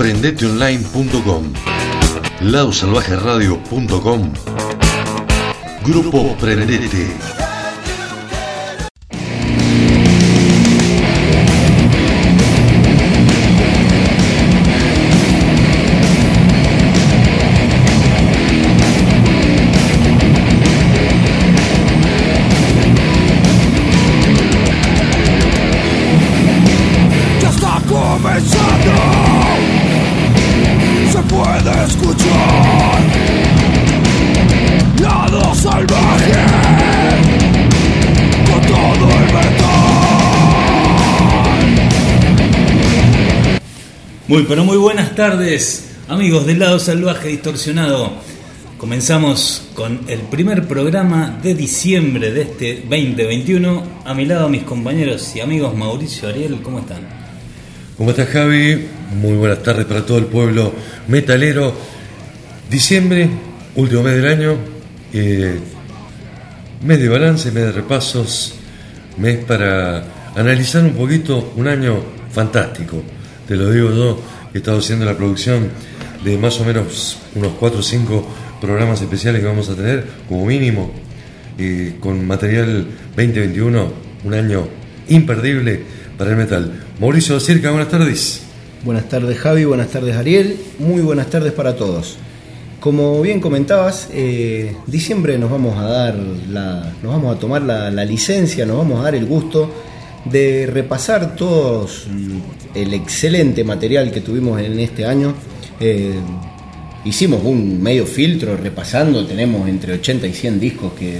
Prendeteonline.com. Ladosalvajeradio.com. Grupo Prendete. Muy, pero muy buenas tardes, amigos del lado salvaje distorsionado. Comenzamos con el primer programa de diciembre de este 2021. A mi lado, mis compañeros y amigos Mauricio Ariel, ¿cómo están? ¿Cómo estás Javi? Muy buenas tardes para todo el pueblo metalero. Diciembre, último mes del año, eh, mes de balance, mes de repasos, mes para analizar un poquito un año fantástico. Te lo digo yo, he estado haciendo la producción de más o menos unos 4 o 5 programas especiales que vamos a tener, como mínimo, eh, con material 2021, un año imperdible para el metal. Mauricio Circa, buenas tardes. Buenas tardes Javi, buenas tardes Ariel, muy buenas tardes para todos. Como bien comentabas, eh, diciembre nos vamos a dar la, nos vamos a tomar la licencia, nos vamos a dar el gusto de repasar todos el excelente material que tuvimos en este año. Eh, hicimos un medio filtro repasando, tenemos entre 80 y 100 discos que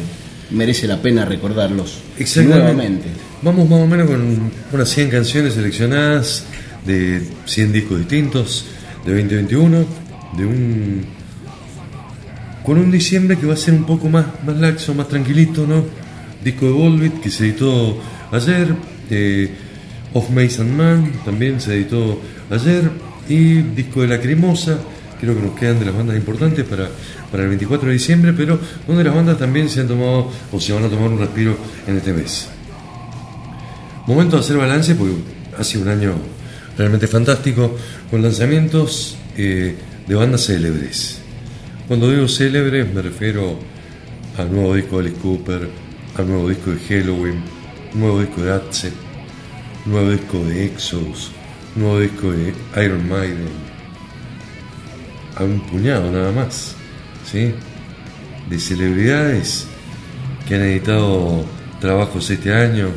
merece la pena recordarlos nuevamente. Vamos más o menos con unas 100 canciones seleccionadas de 100 discos distintos de 2021, de un con un diciembre que va a ser un poco más, más laxo, más tranquilito, ¿no? Disco de Volbeat que se editó ayer, eh, Of Mason Man también se editó ayer, y disco de Lacrimosa, creo que nos quedan de las bandas importantes para, para el 24 de diciembre, pero donde las bandas también se han tomado o se van a tomar un respiro en este mes. Momento de hacer balance porque ha sido un año realmente fantástico con lanzamientos eh, de bandas célebres. Cuando digo célebres me refiero al nuevo disco de Alice Cooper, al nuevo disco de Halloween, nuevo disco de Atze, nuevo disco de Exodus, nuevo disco de Iron Maiden, a un puñado nada más, ¿sí? De celebridades que han editado trabajos este año.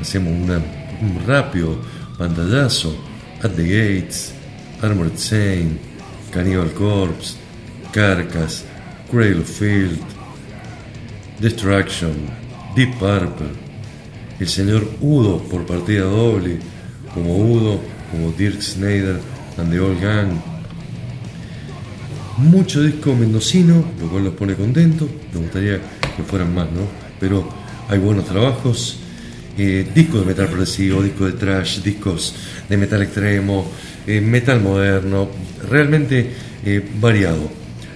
Hacemos un rápido pantallazo. At the Gates, Armored Saint, Cannibal Corpse, Carcass, Cradle of Field, Destruction, Deep Purple, el señor Udo por partida doble, como Udo, como Dirk Snyder and the Old Gang. Mucho disco mendocino, lo cual los pone contentos. Me gustaría que fueran más, ¿no? Pero hay buenos trabajos. Eh, discos de metal progresivo, discos de trash, discos de metal extremo, eh, metal moderno, realmente eh, variado.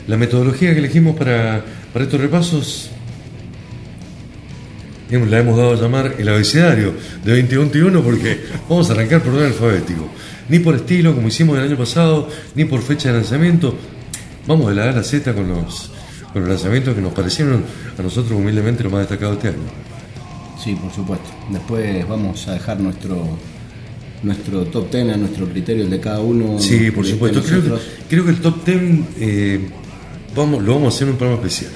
La metodología que elegimos para, estos repasos la hemos dado a llamar el abecedario de 2021 porque vamos a arrancar por orden alfabético. Ni por estilo, como hicimos el año pasado, ni por fecha de lanzamiento. Vamos de la A a la Z con los, con los lanzamientos que nos parecieron a nosotros humildemente lo más destacado este año. Sí, por supuesto. Después vamos a dejar nuestro nuestro top 10 a nuestro criterio, el de cada uno. Sí, por supuesto. Creo que, nosotros. creo que el top 10 eh, vamos, lo vamos a hacer en un programa especial.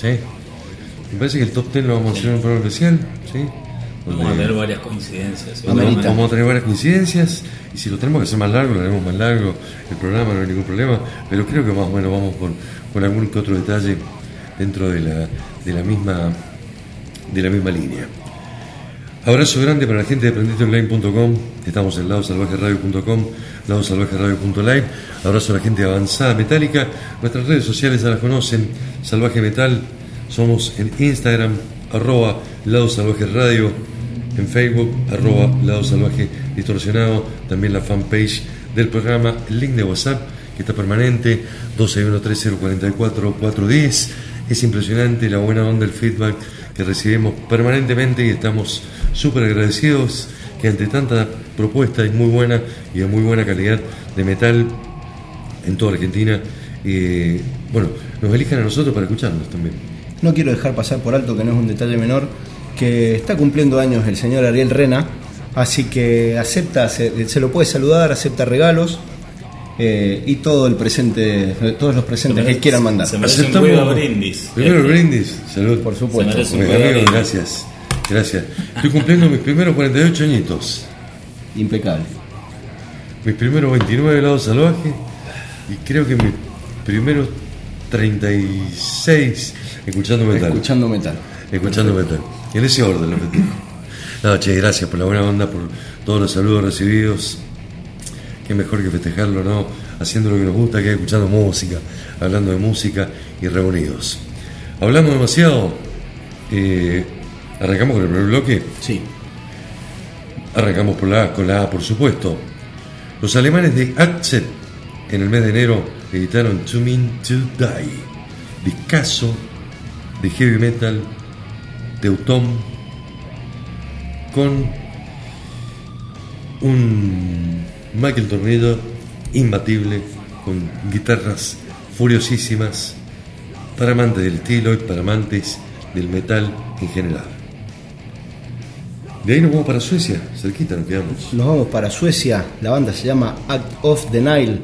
¿sí? Me parece que el top 10 lo vamos a hacer en un programa especial. ¿sí? Vamos a tener varias coincidencias. vamos a tener varias coincidencias y si lo tenemos que hacer más largo, lo haremos más largo. El programa no hay ningún problema, pero creo que más o menos vamos con, con algún que otro detalle dentro de la, de la misma de la misma línea. Abrazo grande para la gente de aprendisteonline.com, estamos en ladosalvajeradio.com, ladosalvajeradio.live. Abrazo a la gente de Avanzada Metálica, nuestras redes sociales ya las conocen, Salvaje Metal, somos en Instagram, arroba Lado Salvaje Radio, en Facebook, arroba Lado Salvaje Distorsionado, también la fanpage del programa, el link de WhatsApp que está permanente, 1213044410. Es impresionante la buena onda, el feedback que recibimos permanentemente y estamos súper agradecidos que ante tanta propuesta y muy buena y de muy buena calidad de metal en toda Argentina, bueno, nos elijan a nosotros para escucharnos también. No quiero dejar pasar por alto que no es un detalle menor, que está cumpliendo años el señor Ariel Rena, así que acepta, se, se lo puede saludar, acepta regalos eh, y todo el presente, todos los presentes que quieran mandar. Se merece un brindis. Primero el brindis, salud. Por supuesto. Brindis. gracias. Gracias. Estoy cumpliendo mis primeros 48 añitos. Impecable. Mis primeros 29 lados salvaje y creo que mis primeros 36 escuchando metal. Escuchando metal. Escuchando metal. En ese orden lo festejo. No, che, gracias por la buena onda, por todos los saludos recibidos. Qué mejor que festejarlo, ¿no? Haciendo lo que nos gusta, que es escuchando música, hablando de música y reunidos. Hablamos demasiado. Eh, Arrancamos con el primer bloque. Sí. Arrancamos por la con la A, por supuesto. Los alemanes de Accept en el mes de enero editaron To Mean to Die, discazo de heavy metal, Teuton, con un Michael Tornillo imbatible, con guitarras furiosísimas, para amantes del estilo y para amantes del metal en general. De ahí nos vamos para Suecia, cerquita nos quedamos. Nos vamos para Suecia, la banda se llama Act of the Nile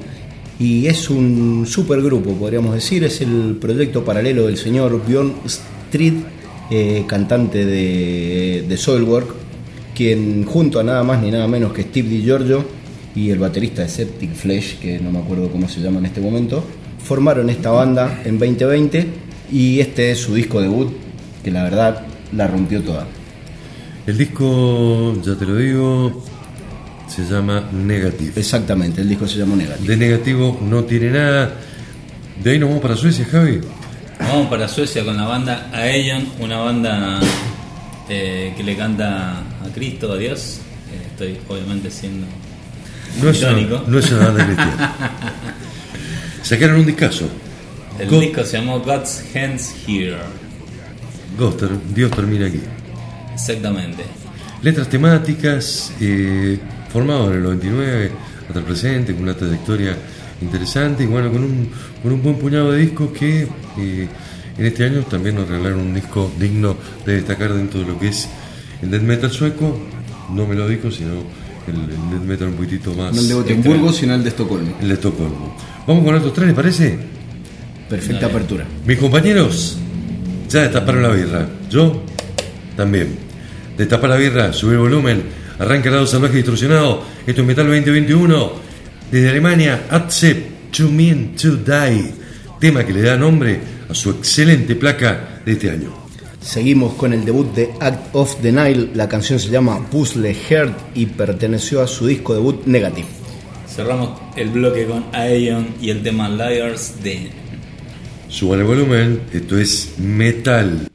y es un supergrupo, podríamos decir, es el proyecto paralelo del señor Bjorn Street, eh, cantante de, de Soilwork, quien junto a nada más ni nada menos que Steve DiGiorgio y el baterista de Septic Flesh, que no me acuerdo cómo se llama en este momento, formaron esta banda en 2020 y este es su disco debut, que la verdad la rompió toda. El disco, ya te lo digo, se llama Negative. Exactamente, el disco se llama Negative. De negativo no tiene nada. De ahí nos vamos para Suecia, Javi. Vamos para Suecia con la banda Aeon, una banda eh, que le canta a Cristo, a Dios. Eh, estoy obviamente siendo No es, una, irónico. no es una banda cristiana. Sacaron un discazo. El disco se llamó God's Hands Here. Ghoster, Dios termina aquí. Exactamente. Letras temáticas, eh, formado en el 99 hasta el presente, con una trayectoria interesante y bueno, con un, con un buen puñado de discos que eh, en este año también nos regalaron un disco digno de destacar dentro de lo que es el death metal sueco, no me lo digo, sino el, el death metal un poquitito más, No el de Gotemburgo, sino el de Estocolmo. el de Estocolmo. Vamos con estos tres, ¿les parece? Perfecta Dale. apertura. Mis compañeros ya destaparon la birra. Yo también. Destapa la birra, sube el volumen, arranca el lado salvaje distorsionado. Esto es Metal 2021. Desde Alemania, Accept To Mean to Die. Tema que le da nombre a su excelente placa de este año. Seguimos con el debut de Act of the Nile. La canción se llama Puzzle Heart y perteneció a su disco debut Negative. Cerramos el bloque con Aeon y el tema Liars de Suban el volumen, esto es metal.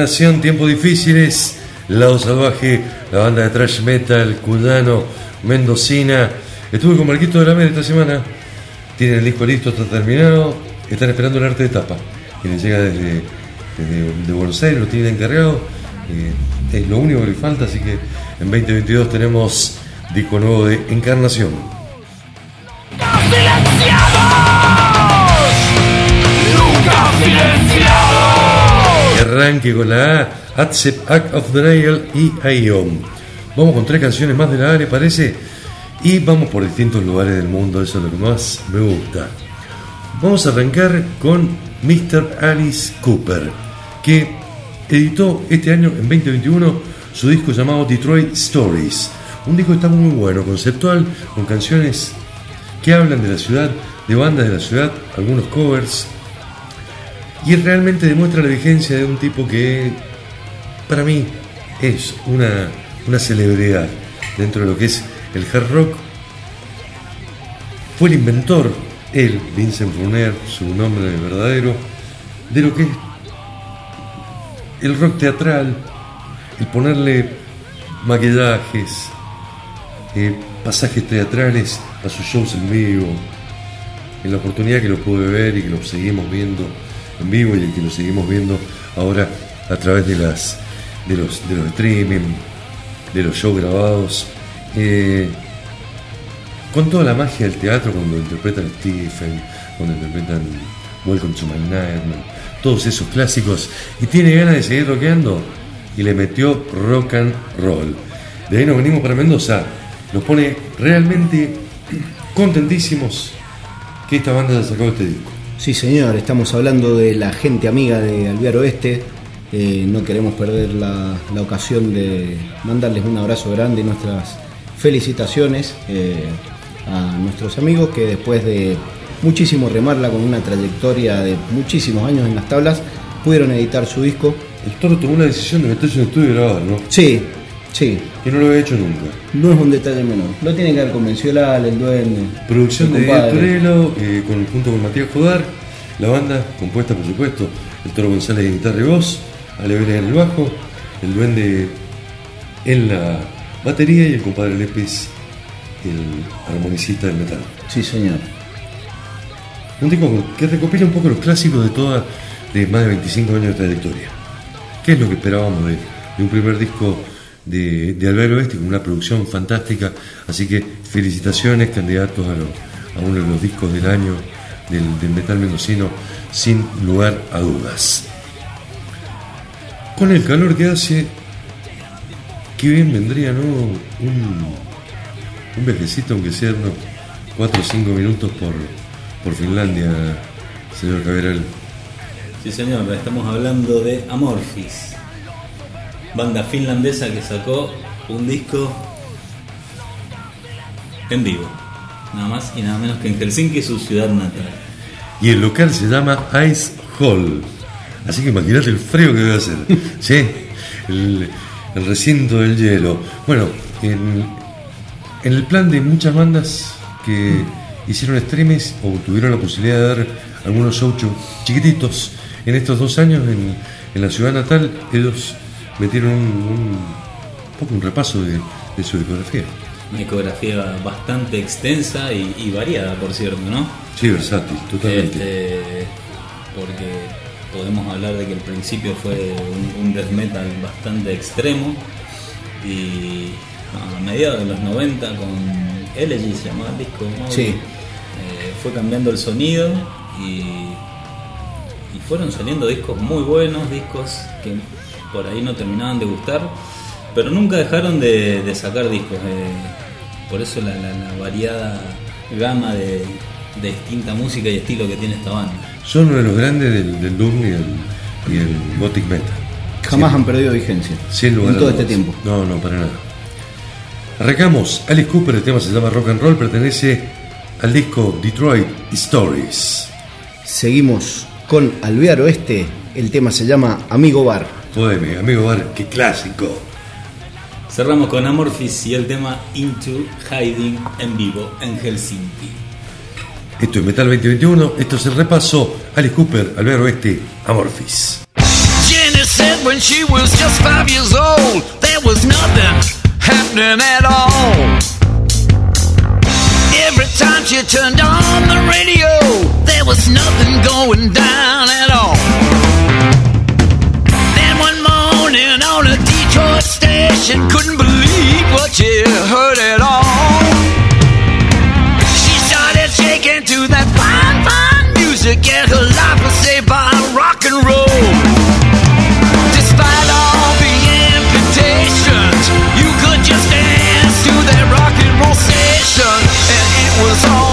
Encarnación, tiempos difíciles, Lado Salvaje, la banda de thrash metal, cudano, mendocina. Estuve con Marquito de la Mer esta semana. Tienen el disco listo, está terminado. Están esperando el arte de tapa. Que les llega desde, desde de Buenos Aires, lo tienen encargado. Eh, es lo único que le falta, así que en 2022 tenemos disco nuevo de Encarnación. Arranque con la A, Accept Act of Denial y Ion. Vamos con tres canciones más de la área, parece. Y vamos por distintos lugares del mundo, eso es lo que más me gusta. Vamos a arrancar con Mr. Alice Cooper, que editó este año, en 2021, su disco llamado Detroit Stories. Un disco que está muy bueno, conceptual, con canciones que hablan de la ciudad, de bandas de la ciudad, algunos covers. Y realmente demuestra la vigencia de un tipo que, para mí, es una, una celebridad dentro de lo que es el hard rock. Fue el inventor, él, Vincent Brunner, su nombre verdadero, de lo que es el rock teatral, el ponerle maquillajes, eh, pasajes teatrales a sus shows en vivo. En la oportunidad que lo pude ver y que lo seguimos viendo en vivo y que lo seguimos viendo ahora a través de las de los de los streaming, de los shows grabados, eh, con toda la magia del teatro cuando interpretan Stephen, cuando interpretan Welcome to My Nightmare, todos esos clásicos y tiene ganas de seguir rockeando y le metió rock and roll. De ahí nos venimos para Mendoza, nos pone realmente contentísimos que esta banda haya sacado este disco. Sí, señor, estamos hablando de la gente amiga de Alvear Oeste. Eh, no queremos perder la, la ocasión de mandarles un abrazo grande y nuestras felicitaciones eh, a nuestros amigos que después de muchísimo remarla con una trayectoria de muchísimos años en las tablas, pudieron editar su disco. El toro tomó la decisión de meterse en estudio y grabar, ¿no? Sí, sí, Que no lo había hecho nunca. no es un detalle menor. Lo tiene que haber convencido el duende. Producción de compadre. Turelo, eh, con, junto con Matías Jodar, la banda compuesta por supuesto, el Toro González en guitarra y voz, Ale Vélez en el bajo, el duende en la batería y el compadre Lepes, el armonicista del metal. Sí, señor. Un disco que recopila un poco los clásicos de toda, de más de 25 años de trayectoria. ¿Qué es lo que esperábamos de, de un primer disco de, de Albero Oeste con una producción fantástica. Así que felicitaciones, candidatos a, uno de los discos del año del, metal mendocino, sin lugar a dudas. Con el calor que hace, qué bien vendría, ¿no? Un, un viajecito, aunque sea unos 4 o 5 minutos por, por Finlandia, señor Caberal. Sí, señor, estamos hablando de Amorphis, banda finlandesa que sacó un disco en vivo, nada más y nada menos que en Helsinki, su ciudad natal. Y el local se llama Ice Hall. Así que imagínate el frío que debe hacer. ¿Sí? El, el recinto del hielo. Bueno, en, en el plan de muchas bandas que hicieron streams o tuvieron la posibilidad de dar algunos shows chiquititos en estos dos años en, en la ciudad natal, ellos metieron un, un poco un repaso de, de su discografía. Una discografía bastante extensa y, y variada, por cierto, ¿no? Sí, versátil, totalmente. Este, porque podemos hablar de que el principio fue un, un death metal bastante extremo y a mediados de los 90 con Elegy se llamaba el disco, ¿no? Sí. Eh, fue cambiando el sonido y, y fueron saliendo discos muy buenos, discos que por ahí no terminaban de gustar, pero nunca dejaron de, de sacar discos. eh, por eso la, la- la variada gama de, de distinta música y estilo que tiene esta banda. Son uno de los grandes del, del Doom y el, y el Gothic Metal. Jamás han perdido vigencia. Sin lugar en todo este tiempo. No, no, para nada. Arrancamos. Alice Cooper, el tema se llama Rock and Roll, pertenece al disco Detroit Stories. Seguimos con Alvear Oeste. El tema se llama Amigo Bar. Poeme, amigo Bar, qué clásico. Cerramos con Amorphis y el tema Into Hiding en vivo en Helsinki. Esto es Metal 2021, esto es el repaso. Alice Cooper, Albert Oeste, Amorphis. Jenny said when she was just five years old, there was nothing happening at all. Every time she turned on the radio, there was nothing going down at all. Morning on a Detroit station, couldn't believe what she heard at all. She started shaking to that fine, fine music, and her life was saved by rock and roll. Despite all the amputations, you could just dance to that rock and roll station, and it was alright.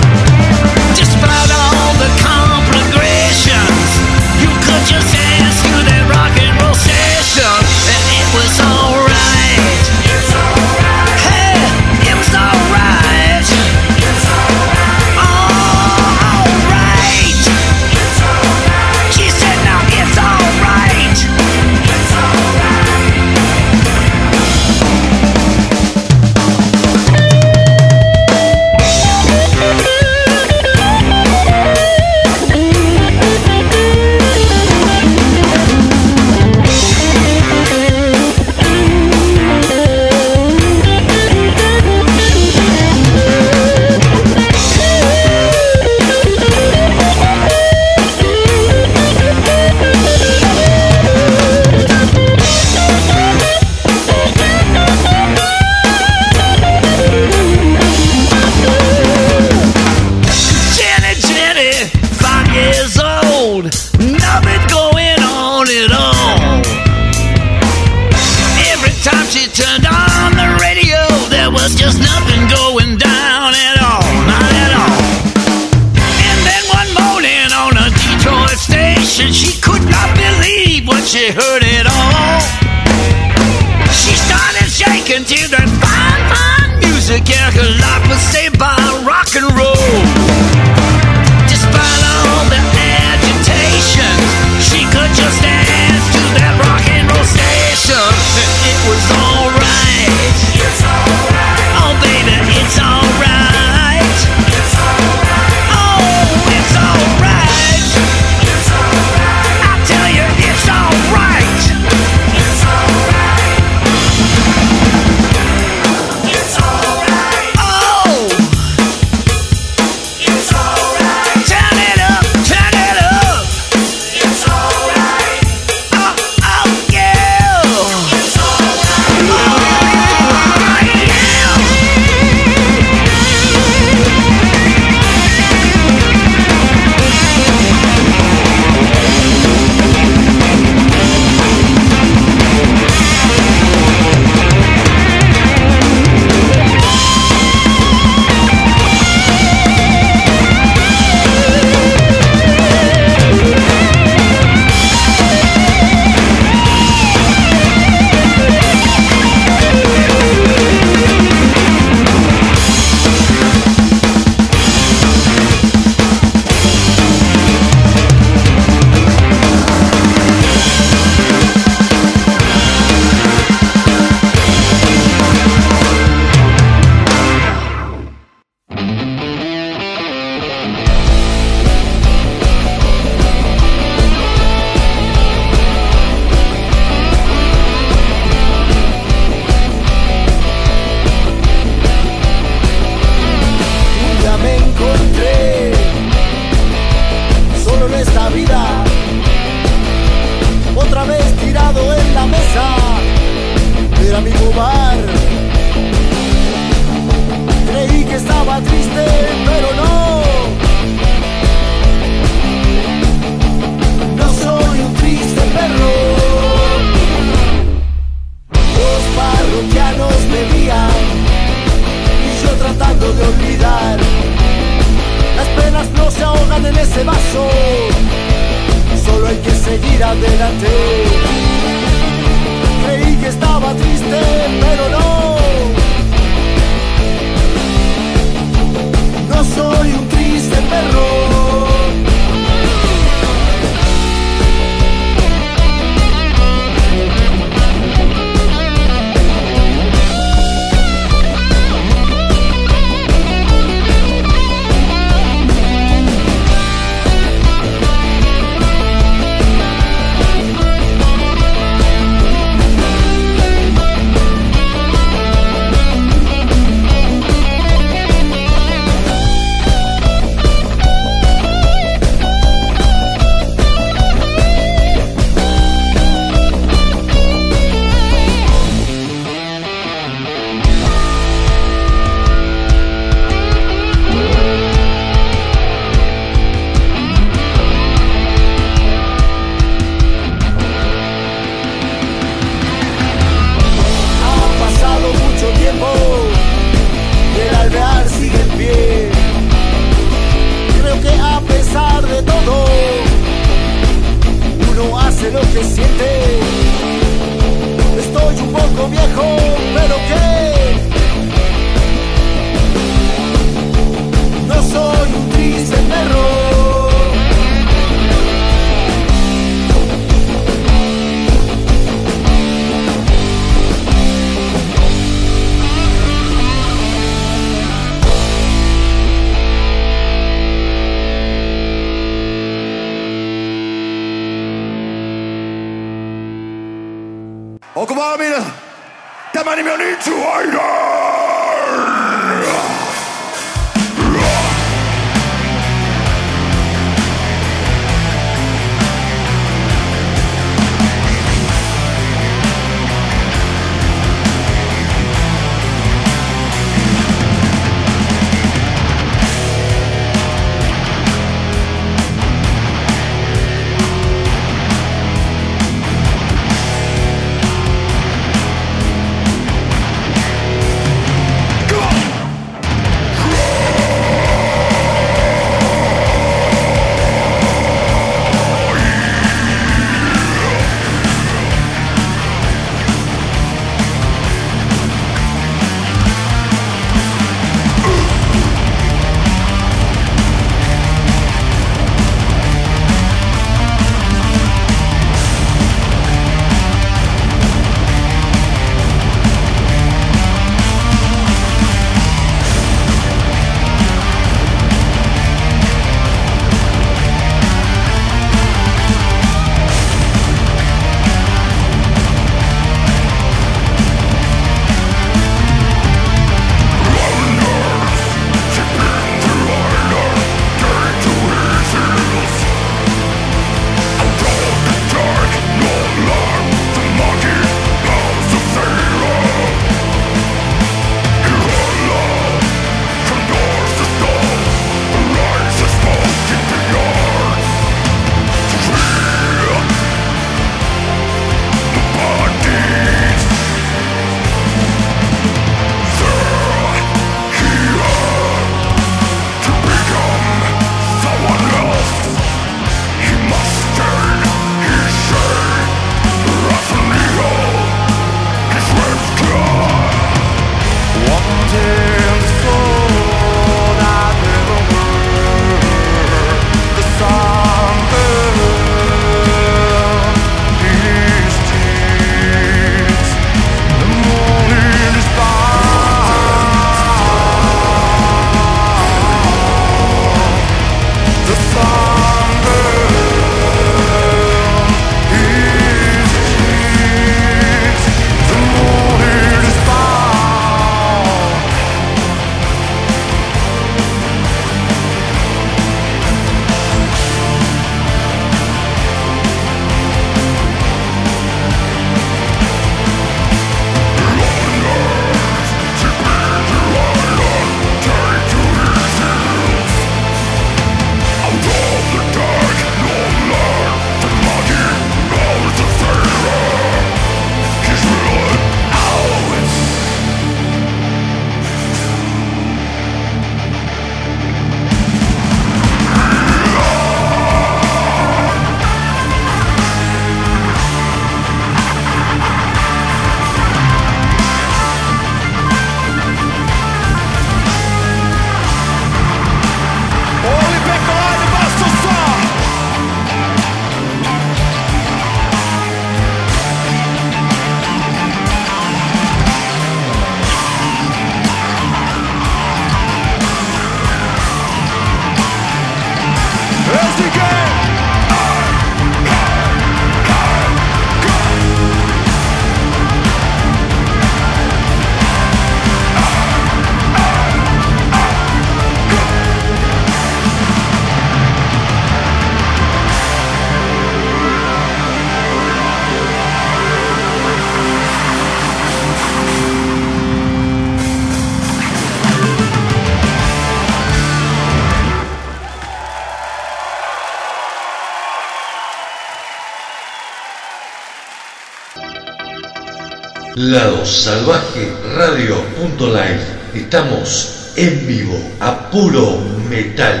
Salvaje Radio.live. Estamos en vivo a puro metal.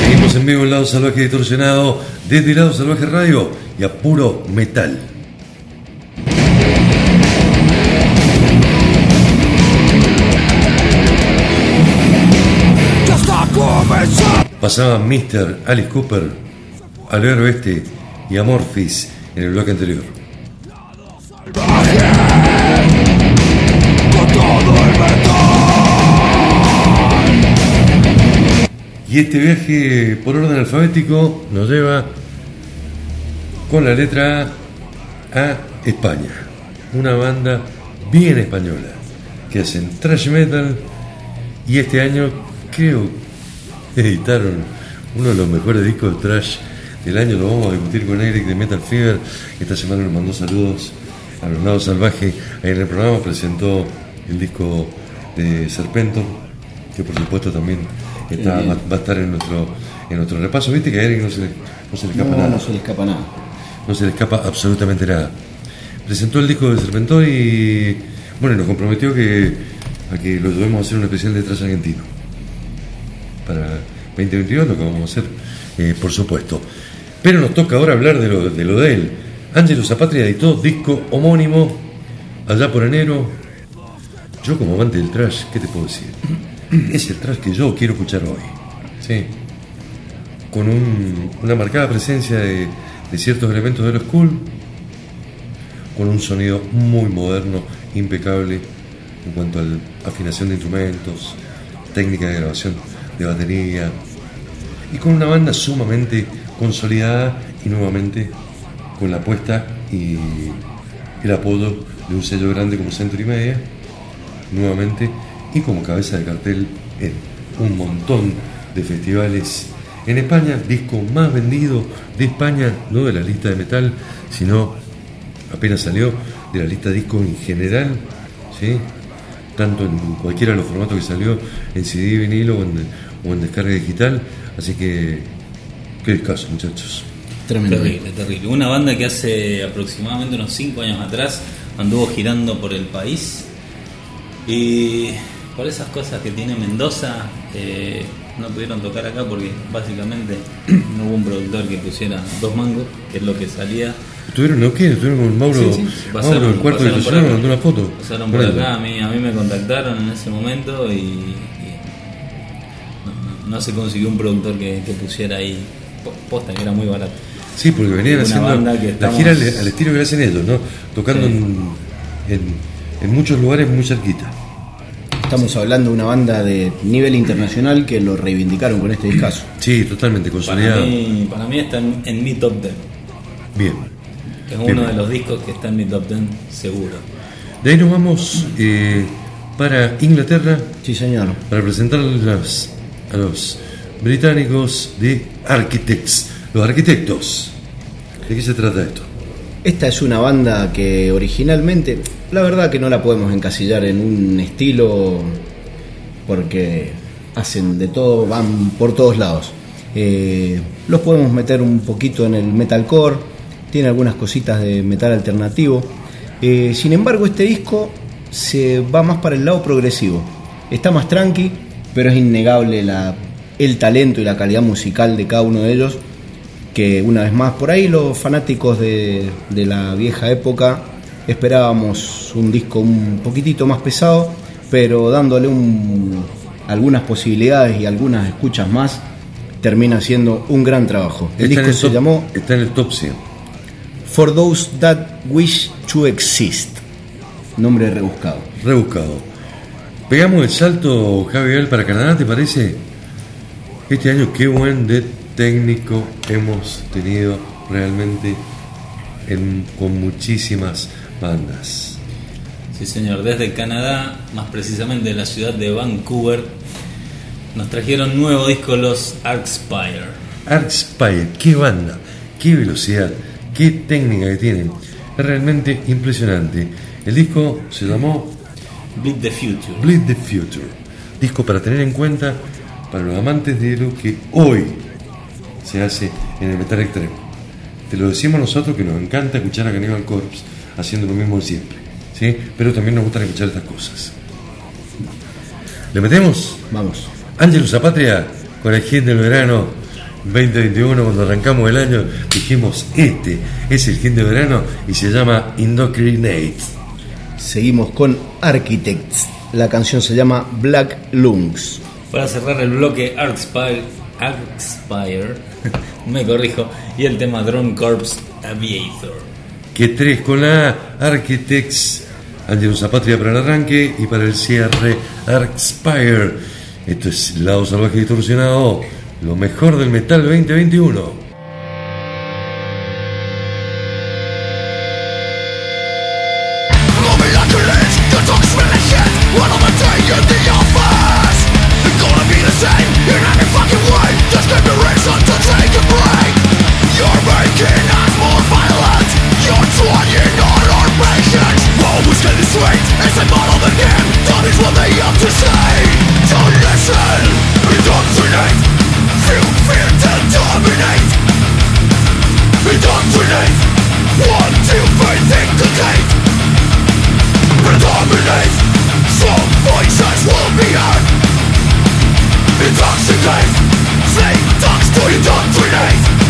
Seguimos en vivo en Lado Salvaje Distorsionado desde Lado Salvaje Radio y a puro metal. Pasaban Mr. Alice Cooper, Albert Oeste y Amorphis en el bloque anterior. Y este viaje por orden alfabético nos lleva con la letra A a España. Una banda bien española que hacen thrash metal y este año creo que editaron uno de los mejores discos de thrash del año. Lo vamos a discutir con Eric de Metal Fever. Esta semana nos mandó saludos a los lados salvajes. Ahí en el programa presentó el disco de Serpentor, que por supuesto también está- va, va a estar en nuestro, en nuestro repaso. Viste que a Eric no se le, no se le escapa No, nada. no se le escapa nada. No se le escapa absolutamente nada. Presentó el disco de Serpentor y bueno, nos comprometió que, a que lo llevemos a hacer un especial de trash argentino. Para 2022 lo que vamos a hacer, eh, por supuesto. Pero nos toca ahora hablar de lo de, lo de él. Ángelo Zapatria editó disco homónimo allá por enero. Yo como amante del trash, ¿qué te puedo decir? Es el trash que yo quiero escuchar hoy. Sí con un- una marcada presencia de, de ciertos elementos de lo school, con un sonido muy moderno, impecable en cuanto a la afinación de instrumentos, técnica de grabación de batería, y con una banda sumamente consolidada y nuevamente con la apuesta y el apoyo de un sello grande como Century Media, nuevamente, y como cabeza de cartel en un montón de festivales en España, disco más vendido de España, no de la lista de metal, sino apenas salió de la lista de discos en general, ¿sí? tanto en cualquiera de los formatos que salió, en CD, vinilo en, o en descarga digital, así que qué descaso muchachos. Tremendo. Terrible, terrible. Una banda que hace aproximadamente unos 5 años atrás anduvo girando por el país y por esas cosas que tiene Mendoza eh, no pudieron tocar acá porque básicamente no hubo un productor que pusiera dos mangos, que es lo que salía. ¿Estuvieron no qué? ¿Estuvieron con Mauro, Sí, sí, Mauro el cuarto de pasaron por Luciano, acá. mandó una foto? Pasaron por acá, a mí, a mí me contactaron en ese momento y no, se consiguió un productor que, que pusiera ahí po- posta, que era muy barato. Sí, porque venían Una haciendo banda que la estamos- gira al, al estilo que hacen ellos, ¿no? Tocando Sí. en, en, en muchos lugares muy cerquita. Estamos hablando de una banda de nivel internacional que lo reivindicaron con este discazo. Sí, totalmente Para consolidado. mí, para mí está en, en mi top 10. Bien. Es Bien. uno de los discos que está en mi top 10 seguro. De ahí nos vamos eh, para Inglaterra Sí, señor. para presentar las- a los británicos de Architects, los arquitectos. ¿De qué se trata esto? Esta es una banda que originalmente, la verdad que no la podemos encasillar en un estilo porque hacen de todo, van por todos lados. Eh, los podemos meter un poquito en el metalcore, tiene algunas cositas de metal alternativo. Eh, sin embargo, este disco se va más para el lado progresivo. Está más tranqui, pero es innegable la- el talento y la calidad musical de cada uno de ellos que una vez más por ahí los fanáticos de, de la vieja época esperábamos un disco un poquitito más pesado, pero dándole un- algunas posibilidades y algunas escuchas más, termina siendo un gran trabajo. El Está disco se top- llamó Está en el top 100. For Those That Wish to Exist, nombre rebuscado. Rebuscado. Pegamos el salto, Javier, para Canadá, ¿te parece? Este año qué buen de técnico hemos tenido realmente en- con muchísimas bandas. Sí, señor. Desde Canadá, más precisamente de la ciudad de Vancouver, nos trajeron nuevo disco los Arcspire. Arcspire, qué banda, qué velocidad, qué técnica que tienen. Es realmente impresionante. El disco se llamó Bleed the Future. Bleed the Future. Disco para tener en cuenta para los amantes de lo que hoy se hace en el metal extremo. Te lo decimos nosotros que nos encanta escuchar a Cannibal Corpse haciendo lo mismo de siempre, ¿sí? pero también nos gustan escuchar estas cosas. ¿Le metemos? Vamos. Ángelo Zapatria con el hit del verano 2021, cuando arrancamos el año, dijimos: Este es el hit de verano y se llama Indoctrinate. Seguimos con Architects. La canción se llama Black Lungs. Para cerrar el bloque Arcspire, Arcspire me corrijo, y el tema Drone Corps Aviator. Que tres con la Architects, Ángelo Zapatria para el arranque y para el cierre Arcspire. Esto es Lado Salvaje Distorsionado, lo mejor del metal 2021. That is what they have to say. Indoctrinate fear to dominate. Indoctrinate Predominate voices will be heard. Intoxicate. Fake talks to indoctrinate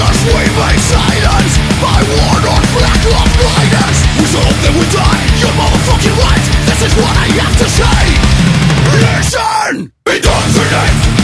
Monsters we made silence. By war or lack of guidance We hope that we die. You're motherfucking right This is what I have to say. Listen! It doesn't end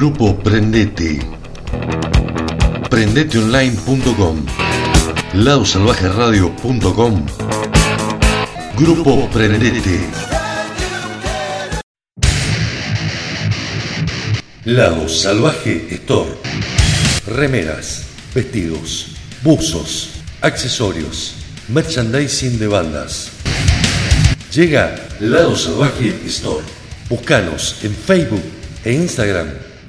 Grupo Prendete. Prendeteonline.com ladosalvajeradio.com Grupo Prendete. Lado Salvaje Store. Remeras, vestidos, buzos, accesorios, merchandising de bandas. Llega Lado Salvaje Store. Búscanos en Facebook e Instagram,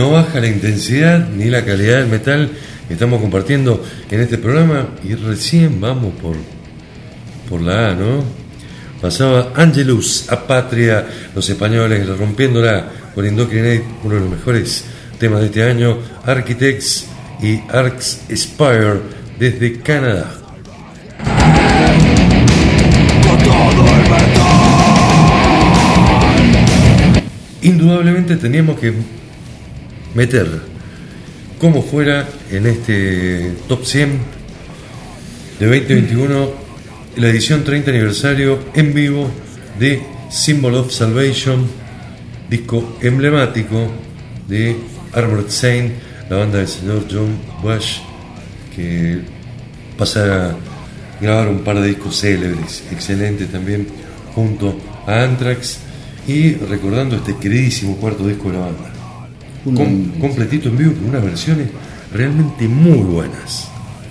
No baja la intensidad ni la calidad del metal que estamos compartiendo en este programa y recién vamos por, por la A, ¿no? Pasaba Angelus a Patria, los españoles rompiéndola con Indoctrinate, uno de los mejores temas de este año, Architects y Arcs Spire desde Canadá. Indudablemente teníamos que meter como fuera en este top 100 de 2021 la edición 30 aniversario en vivo de Symbol of Salvation, disco emblemático de Armored Saint, la banda del señor John Bush, que pasará a grabar un par de discos célebres, excelentes también, junto a Anthrax y recordando este queridísimo cuarto disco de la banda. Com- completito en vivo con unas versiones realmente muy buenas.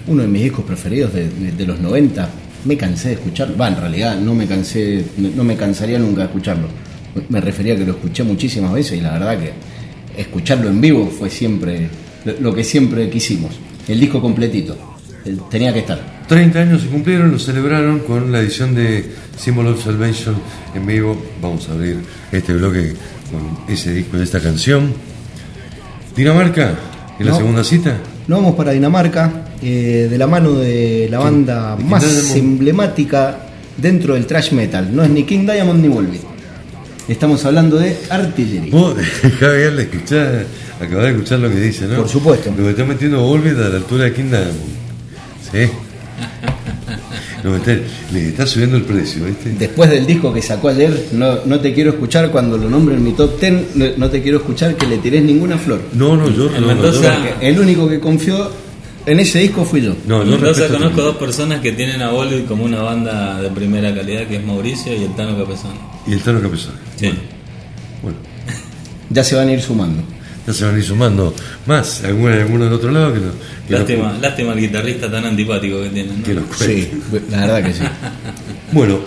Uno de mis discos preferidos de, de- de los 90. Me cansé de escucharlo. Va, en realidad no me cansé, no me cansaría nunca de escucharlo. Me refería a que lo escuché muchísimas veces y la verdad que escucharlo en vivo fue siempre lo, que siempre quisimos. El disco completito. Tenía que estar. 30 años se cumplieron, lo celebraron con la edición de Symbol of Salvation en vivo. Vamos a abrir este bloque con ese disco y esta canción. Dinamarca, en la No. segunda cita. Nos vamos para Dinamarca, eh, de la mano de la banda de más emblemática dentro del thrash metal. No es ni King Diamond ni Volbeat. Estamos hablando de Artillery. Vos, Javier, le escuchás, acabás de escuchar lo que dice, ¿no? Por supuesto. Lo que está metiendo Volvet a la altura de King Diamond. Sí. Que está- le está subiendo el precio, ¿viste? Después del disco que sacó ayer, no, no te quiero escuchar cuando lo nombre en mi top 10, no, no te quiero escuchar que le tirés ninguna flor. No, no, yo En no, Mendoza- no, el único que confió en ese disco fui yo. no, En yo Mendoza conozco tu- dos personas que tienen a Volbeat como una banda de primera calidad, que es Mauricio y el Tano Capezón. Y el Tano Capezón. Sí. Bueno, Ya se van a ir sumando. Ya se van a ir sumando más, algunos alguno del otro lado que, lo, que Lástima, lo- lástima el guitarrista tan antipático que tienen. ¿no? que los cuente. Sí, la verdad que sí. Bueno,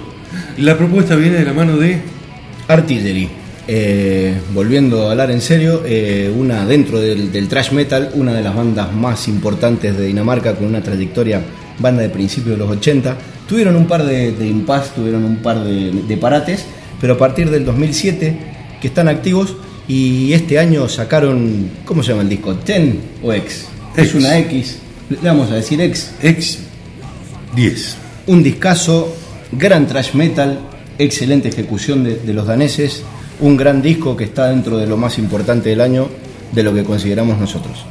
la propuesta viene de la mano de Artillery. Eh, volviendo a hablar en serio, eh, una dentro del, del thrash metal, una de las bandas más importantes de Dinamarca con una trayectoria, banda de principios de los 80. Tuvieron un par de, de impasse, tuvieron un par de, de parates, pero a partir del 2007 que están activos y este año sacaron, ¿cómo se llama el disco? ¿Ten o X? Es una X, le vamos a decir X. X 10. Un discazo, gran thrash metal, excelente ejecución de, de los daneses, un gran disco que está dentro de lo más importante del año, de lo que consideramos nosotros.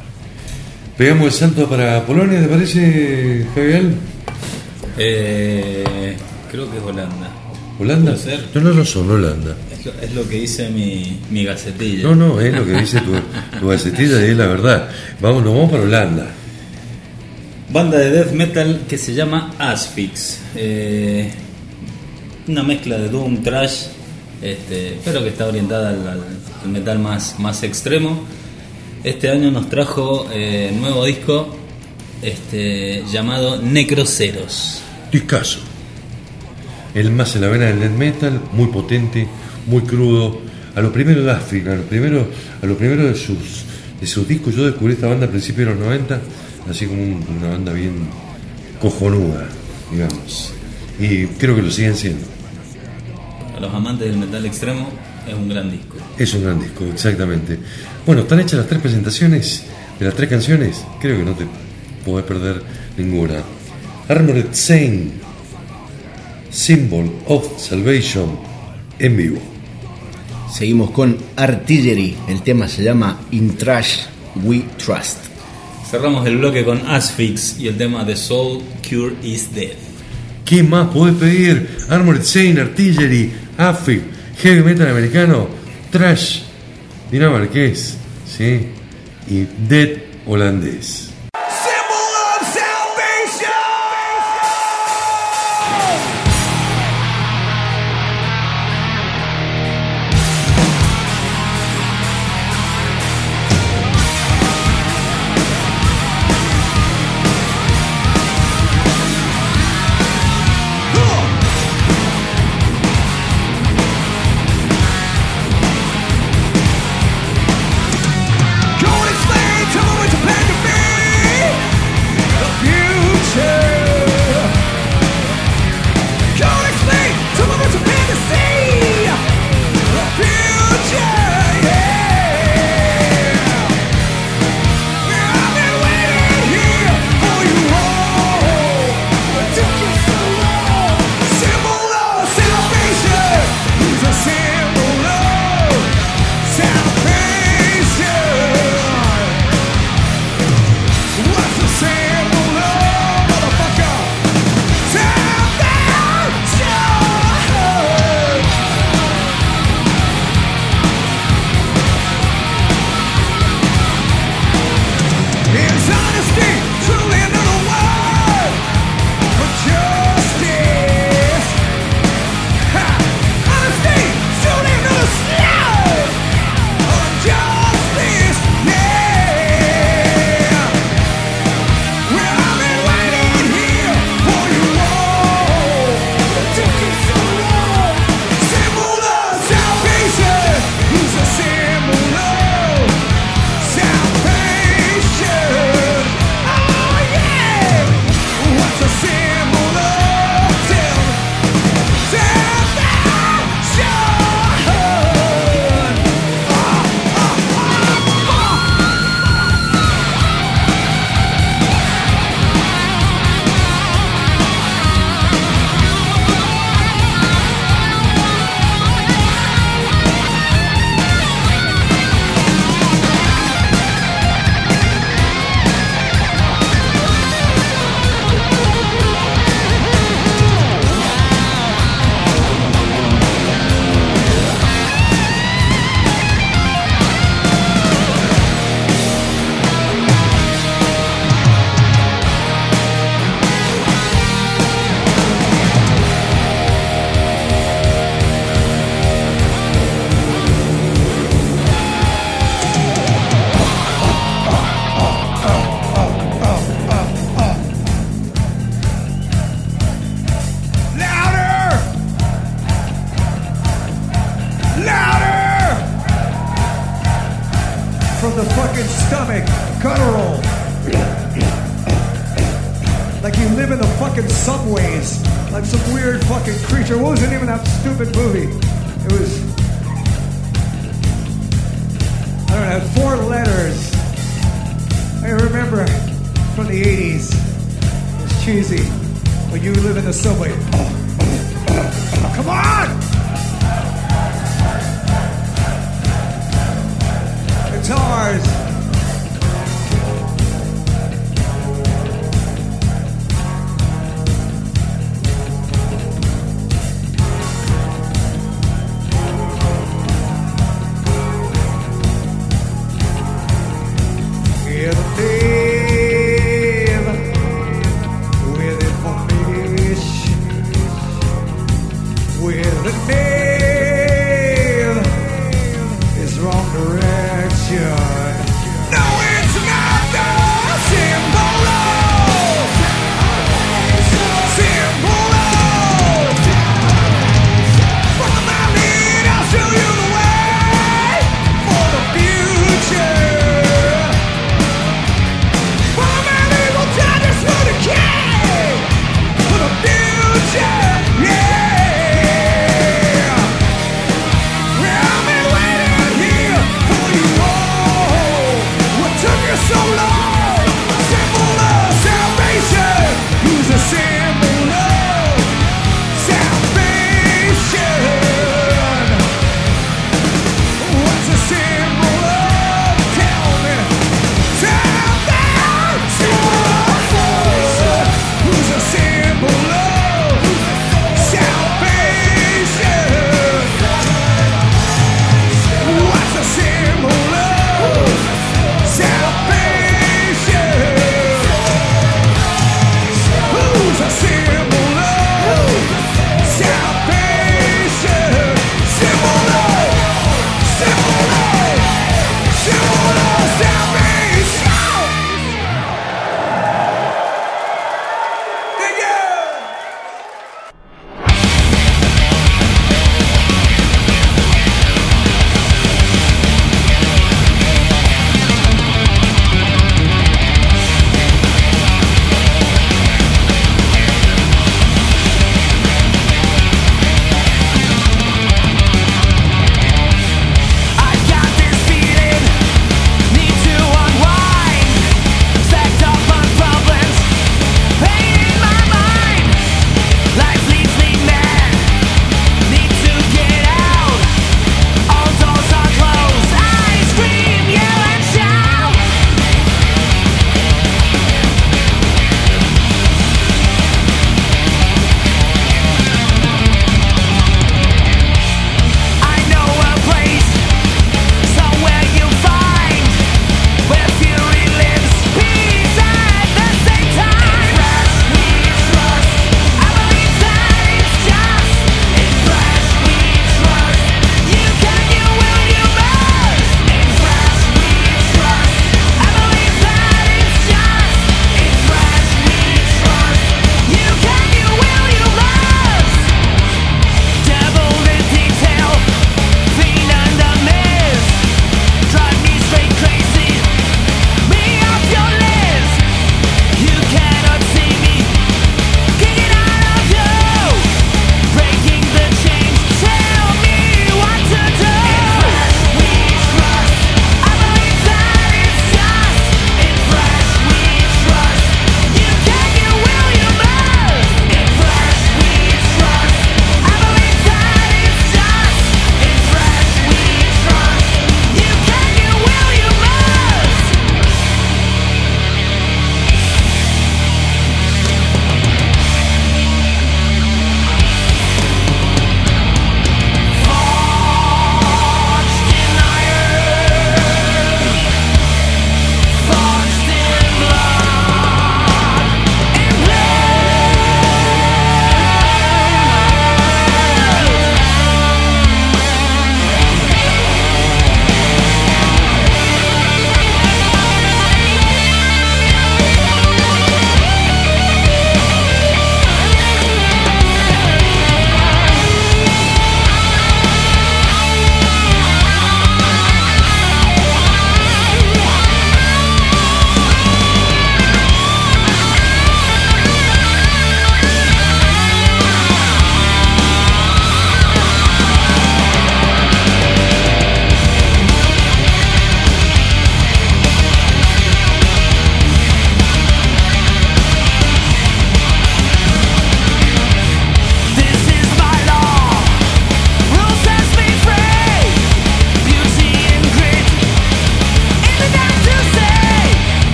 Pegamos el salto para Polonia, ¿te parece, Javier? Eh, creo que es Holanda. ¿Holanda? Ser. No, no, no son Holanda. Es lo, es lo que dice mi, mi gacetilla. No, no, es lo que dice tu, tu gacetilla y es la verdad. Vamos, nos vamos para Holanda. Banda de death metal que se llama Asphyx. Eh, una mezcla de doom, trash, este, pero que está orientada al metal más, más extremo. Este año nos trajo eh, nuevo disco este, llamado Necroceros. Discaso el más en la vena del death metal, muy potente, muy crudo. A lo primero de África, a lo primero, a lo primero de, sus, de sus discos, yo descubrí esta banda a principios de los 90, así como una banda bien cojonuda, digamos. Y creo que lo siguen siendo. A los amantes del metal extremo es un gran disco. Es un gran disco, exactamente. Bueno, están hechas las tres presentaciones de las tres canciones. Creo que no te podés perder ninguna. Armored Saint Symbol of Salvation en vivo. Seguimos con Artillery, el tema se llama In Trash We Trust. Cerramos el bloque con Asphyx y el tema The Soul Cure is Death. ¿Qué más podés pedir? Armored Saint, Artillery, Asphyx, Heavy Metal Americano, Trash dinamarqués, ¿sí? y Dead holandés.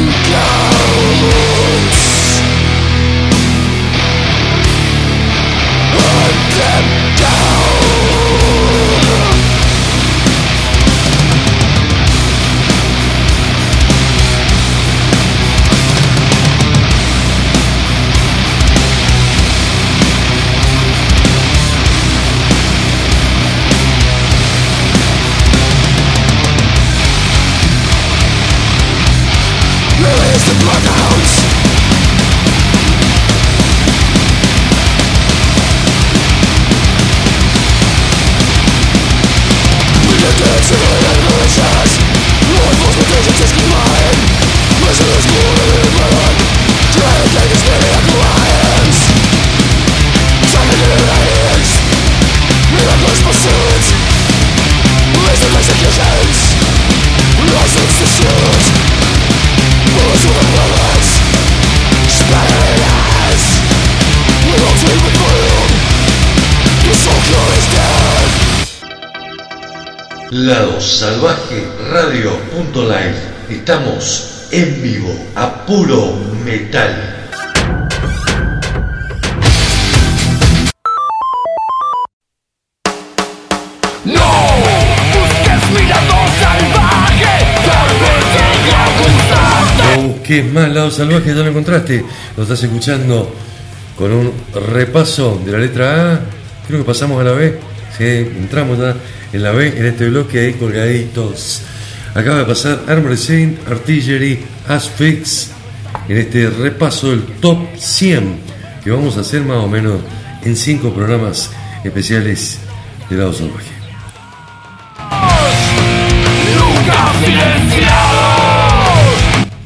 Let go salvaje, tal vez llegue a gustarte. No busques más Lado Salvaje, ya lo encontraste. Lo estás escuchando con un repaso de la letra A. Creo que pasamos a la B. Entramos ya en la B, en este bloque ahí colgaditos. Acaba de pasar Armored Saint, Artillery, Asphyx, en este repaso del top 100 que vamos a hacer más o menos en cinco programas especiales de Lado Salvaje.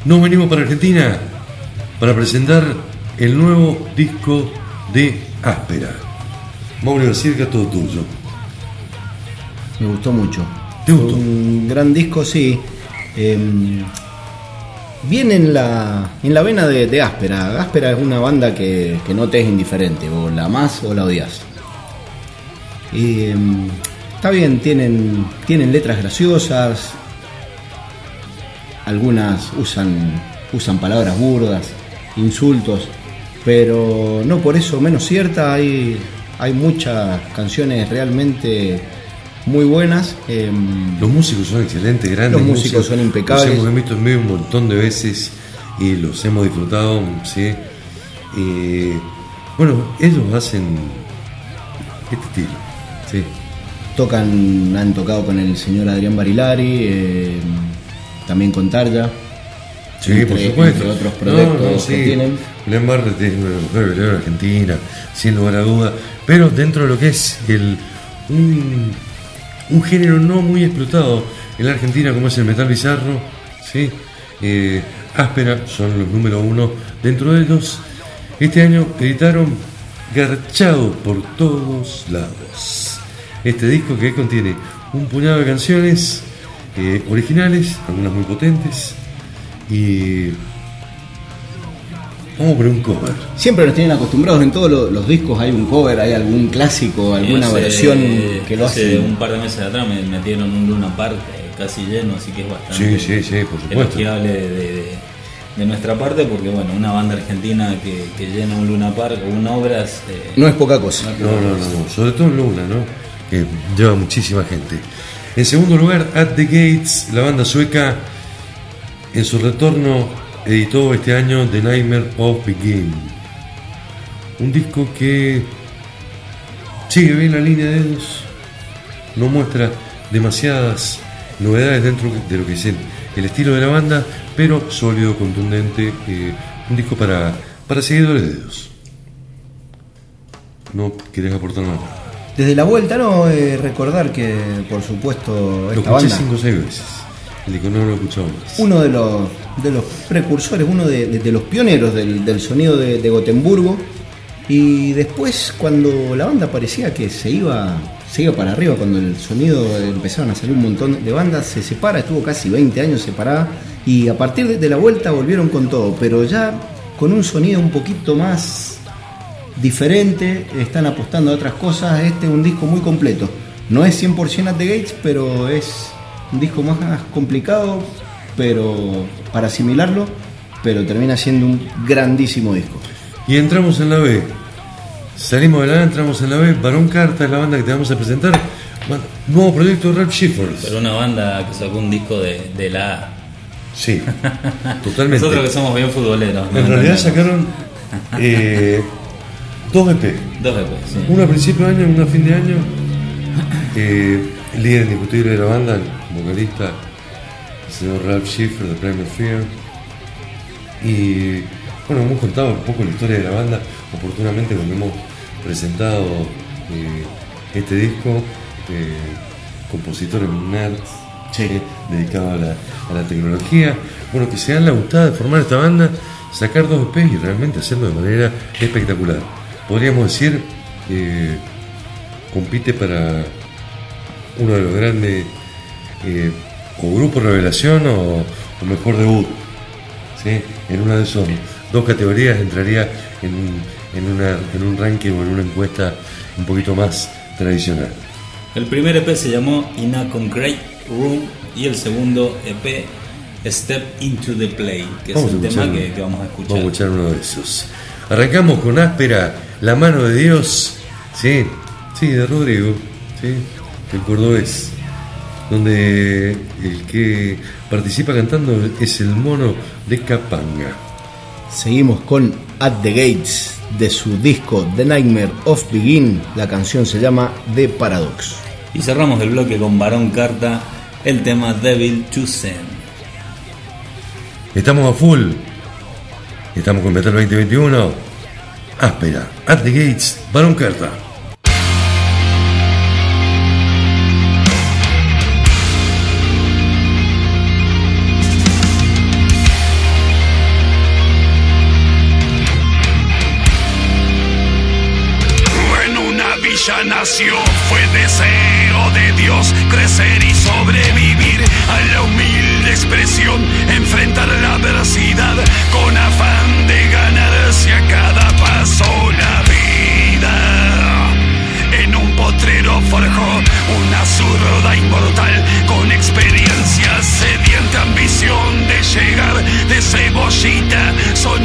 Nos venimos para Argentina para presentar el nuevo disco de Áspera. Mauro Circa, todo tuyo. Me gustó mucho. ¿Te gustó? Un gran disco, sí. Eh, viene en la, en la vena de, de Áspera. Áspera es una banda que, que no te es indiferente, o la más o la odias. Y eh, está bien, tienen, tienen letras graciosas, algunas usan, usan palabras burdas, insultos, pero no por eso menos cierta, hay, hay muchas canciones realmente muy buenas. eh, Los músicos son excelentes, grandes. Los músicos son impecables. Los hemos visto en vivo un montón de veces y los hemos disfrutado, ¿sí? Y, bueno, ellos hacen este estilo, ¿sí? Tocan, han tocado con el señor Adrián Barilari, eh, también con Tarja. Sí, entre- por supuesto. entre otros proyectos que tienen. Julián Barret es una mujer Argentina, sin lugar a duda. Pero dentro de lo que es el un, un género no muy explotado en la Argentina, como es el metal bizarro, ¿sí? Eh, Áspera son los número uno dentro de ellos. Este año editaron Garchado por todos lados. Este disco que contiene un puñado de canciones eh, originales, algunas muy potentes, y vamos a poner un cover. Siempre nos tienen acostumbrados en todos lo- los discos, hay un cover, hay algún clásico, alguna Hace- versión que lo hace hace. un par de meses atrás me metieron un Luna Park eh, casi lleno, así que es Sí, bastante sí, sí, por supuesto. elogiable de, de- de nuestra parte, porque bueno, una banda argentina que, que llena un Luna Park con obras. eh, No es poca cosa. No, no, no, sobre todo en Luna, ¿no? Que lleva muchísima gente. En segundo lugar, At the Gates, la banda sueca, en su retorno editó este año The Nightmare of Begin. Un disco que sigue bien la línea de ellos, no muestra demasiadas novedades dentro de lo que es el, el estilo de la banda, pero sólido, contundente, eh, un disco para, para seguidores de ellos. ¿No querés aportar nada? Desde la vuelta, no, eh, recordar que, por supuesto, Lo escuché banda, cinco o seis veces. El disco no lo más. uno de los, de los precursores, uno de, los pioneros del, del sonido de, de Gotemburgo. Y después, cuando la banda parecía que se iba, se iba para arriba, cuando el sonido empezaron a salir un montón de bandas, se separa, estuvo casi 20 años separada. Y a partir de, de la vuelta volvieron con todo, pero ya con un sonido un poquito más diferente, están apostando a otras cosas. Este es un disco muy completo. No es 100% at the Gates, pero es un disco más complicado pero para asimilarlo, pero termina siendo un grandísimo disco. Y entramos en la B. Salimos de la A, entramos en la B. Barón Carta es la banda que te vamos a presentar. Bueno, Nuevo proyecto de Rap Shippers. Pero una banda que sacó un disco de, de la A. Sí, totalmente. Nosotros que somos bien futboleros. ¿no? En realidad sacaron eh, dos EP. Dos EP, sí. Uno a principio de año y uno a fin de año. Eh, el líder indiscutible de la banda, vocalista, el señor Ralph Schiffer de Primal Fear. Y bueno, hemos contado un poco la historia de la banda oportunamente cuando hemos presentado eh, este disco. eh, compositores nerds eh, dedicado a la, a la tecnología. Bueno, que se dan la gustada de formar esta banda, sacar dos EPs y realmente hacerlo de manera espectacular. Podríamos decir, eh, compite para uno de los grandes eh, o grupo revelación o, o mejor debut. ¿sí? En una de esas dos categorías entraría en, en, una- en un ranking o en una encuesta un poquito más tradicional. El primer EP se llamó In a Concrete Room y el segundo EP Step Into the Play, que Vamos es el tema que vamos a escuchar. Vamos a escuchar uno de esos. Arrancamos con áspera, la mano de Dios. Sí, sí, de Rodrigo. Sí, el cordobés. Donde el que participa cantando es el mono de Capanga. Seguimos con At the Gates de su disco The Nightmare of Begin. La canción se llama The Paradox. Y cerramos el bloque con Barón Carta, el tema Devil to Send. Estamos a full. Estamos con Metal 2021. Áspera, At the Gates, Barón Carta. Fue deseo de Dios crecer y sobrevivir a la humilde expresión, enfrentar la adversidad con afán de ganarse a cada paso la vida. En un potrero forjó una zurda inmortal con experiencia sedienta ambición de llegar de cebollita. Soñaba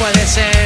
nació, fue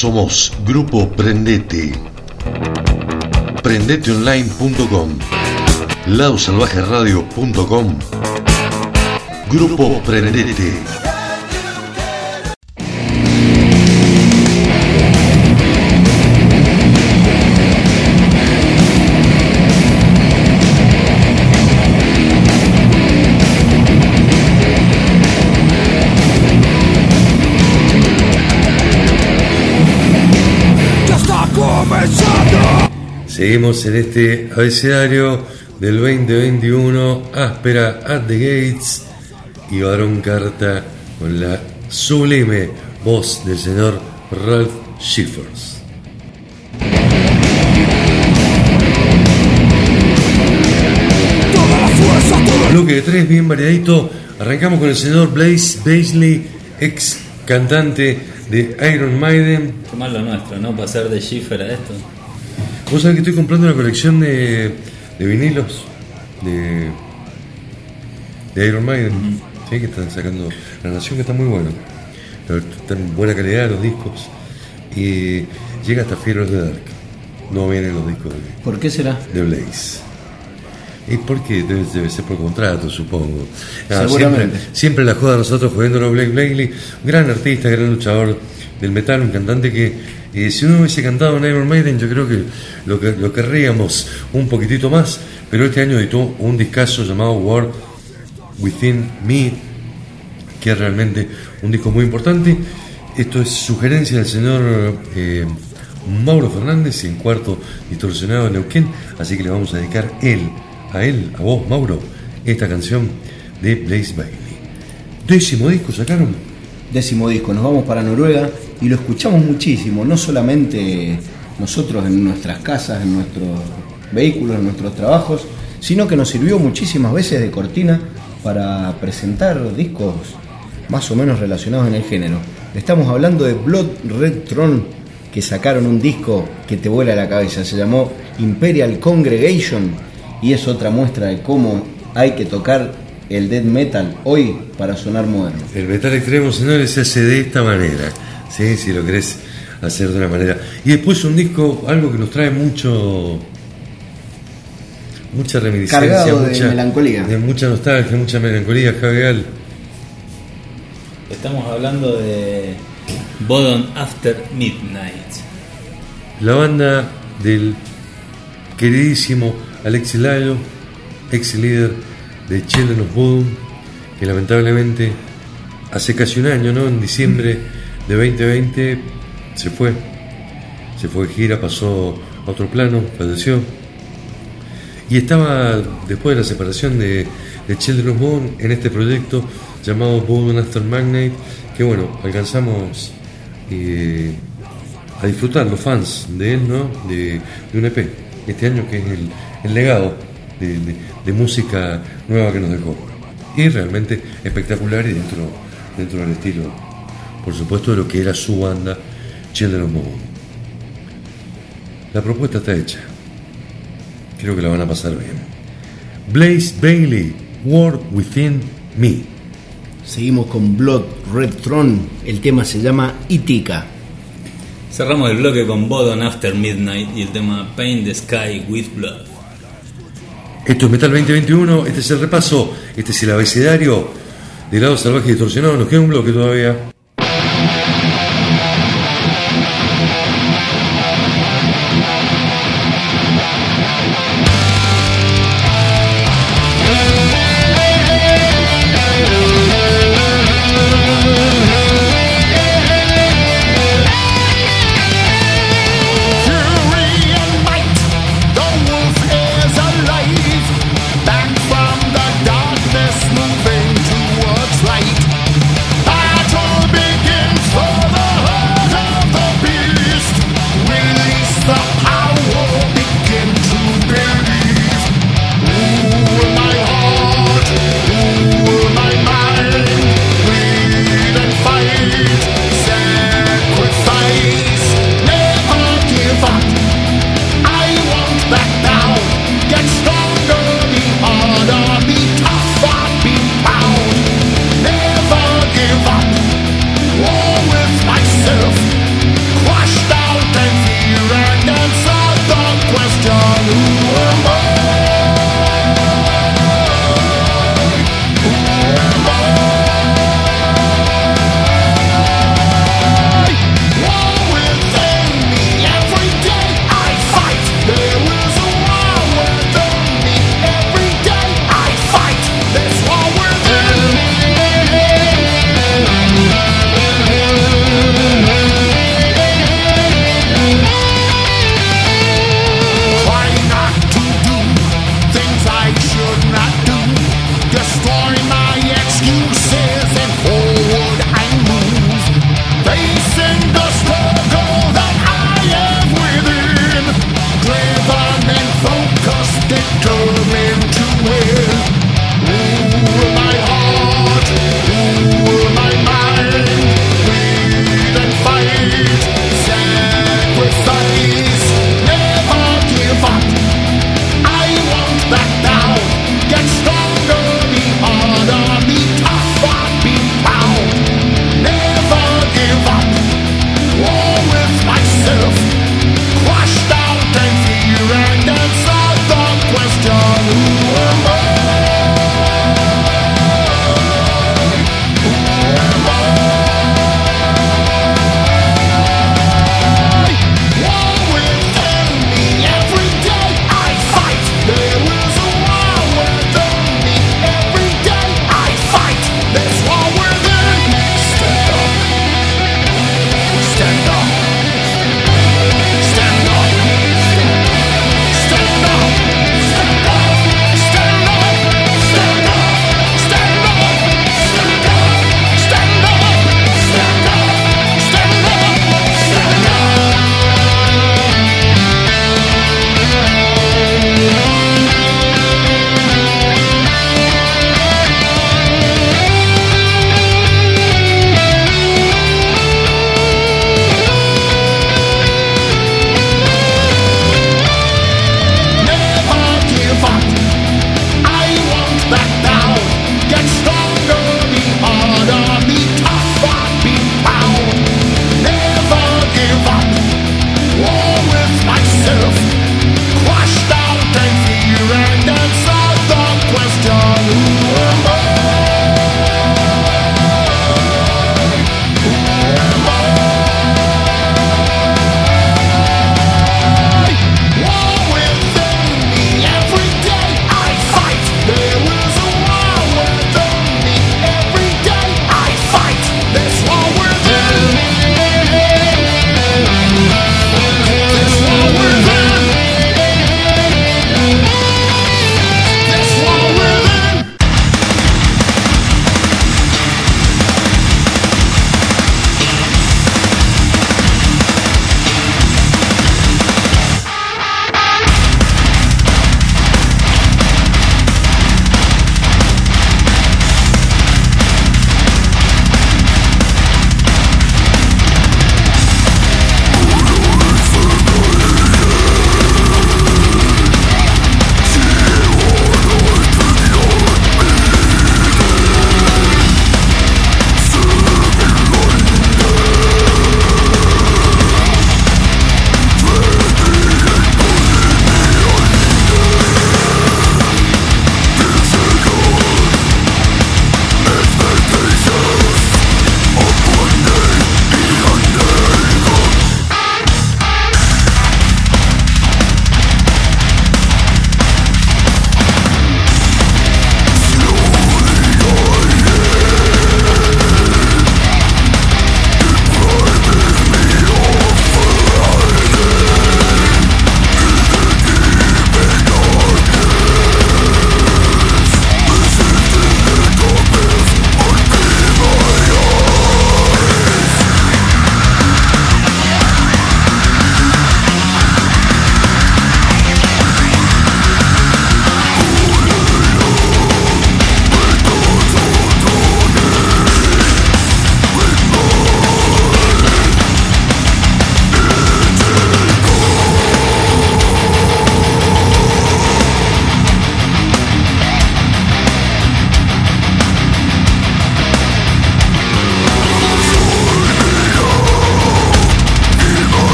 Somos Grupo Prendete. Prendeteonline.com ladosalvajeradio.com Grupo Prendete. Seguimos en este abecedario del 2021, áspera at the gates y varón carta con la sublime voz del señor Ralph Schiffers. Bloque de tres, bien variadito. Arrancamos con el señor Blaze Baisley, ex cantante de Iron Maiden. Qué mal lo nuestro, ¿no? Pasar de Schiffer a esto. Vos sabés que estoy comprando una colección de, de vinilos de, de Iron Maiden. Sí, que están sacando La Nación, que está muy bueno. Pero Está en buena calidad los discos. Y llega hasta Fear of the Dark. No vienen los discos de, ¿Por qué será? de Blaze. Es porque debe, debe ser por contrato, supongo. Ah, Seguramente. Siempre, siempre la joda nosotros jodiéndolo a Blake Blakely, gran artista, gran luchador del metal, un cantante que eh, si uno hubiese cantado en Iron Maiden, yo creo que lo, que lo querríamos un poquitito más, pero este año editó un discazo llamado War Within Me, que es realmente un disco muy importante. Esto es sugerencia del señor eh, Mauro Fernández en cuarto distorsionado en Neuquén, así que le vamos a dedicar él, a él, a vos, Mauro, esta canción de Blaze Bailey. Décimo disco sacaron. Décimo disco, nos vamos para Noruega y lo escuchamos muchísimo, no solamente nosotros en nuestras casas, en nuestros vehículos, en nuestros trabajos, sino que nos sirvió muchísimas veces de cortina para presentar discos más o menos relacionados en el género. Estamos hablando de Blood Red Throne, que sacaron un disco que te vuela la cabeza, se llamó Imperial Congregation y es otra muestra de cómo hay que tocar el death metal hoy para sonar moderno. El metal extremo, señores, se hace de esta manera. ¿sí? Si lo querés hacer de una manera. Y después un disco, algo que nos trae mucho. Mucha reminiscencia, Cargado de mucha, melancolía. de mucha nostalgia, mucha melancolía, Javier. Estamos hablando de Bodon After Midnight. La banda del queridísimo Alexi Lalo, ex líder de Children of Bodom, que lamentablemente hace casi un año, ¿no? En diciembre de 2020 se fue. Se fue de gira, pasó a otro plano, falleció. Y estaba, después de la separación de, Children of Bodom, en este proyecto llamado Bodom After Magnate, que bueno, alcanzamos eh, a disfrutar los fans de él, ¿no? De, de un EP, este año que es el legado de, de- de música nueva que nos dejó. Y realmente espectacular y dentro, dentro del estilo, por supuesto, de lo que era su banda, Children of Bodom. La propuesta está hecha. Creo que la van a pasar bien. Blaze Bailey, World Within Me. Seguimos con Blood Red Throne, el tema se llama Itika. Cerramos el bloque con Bodon After Midnight y el tema Paint the Sky with Blood. Esto es Metal 2021, este es el repaso, este es el abecedario de lado salvaje distorsionado. Nos queda un bloque todavía.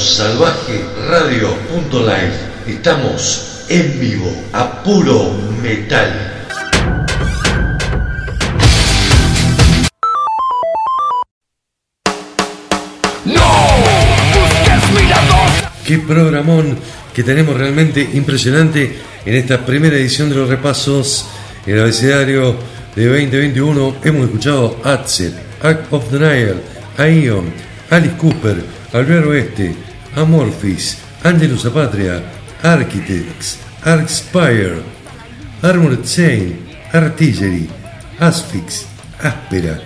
Lado Salvaje Radio.live. Estamos en vivo a puro metal. Qué programón que tenemos realmente impresionante en esta primera edición de los repasos. En el abecedario de 2021 hemos escuchado Atzel, Act of Denial, Aion, Alice Cooper, Albert Oeste, Amorphis, Angelus Apatria, Architects, Arcspire, Armored Saint, Artillery, Asphyx, Áspera,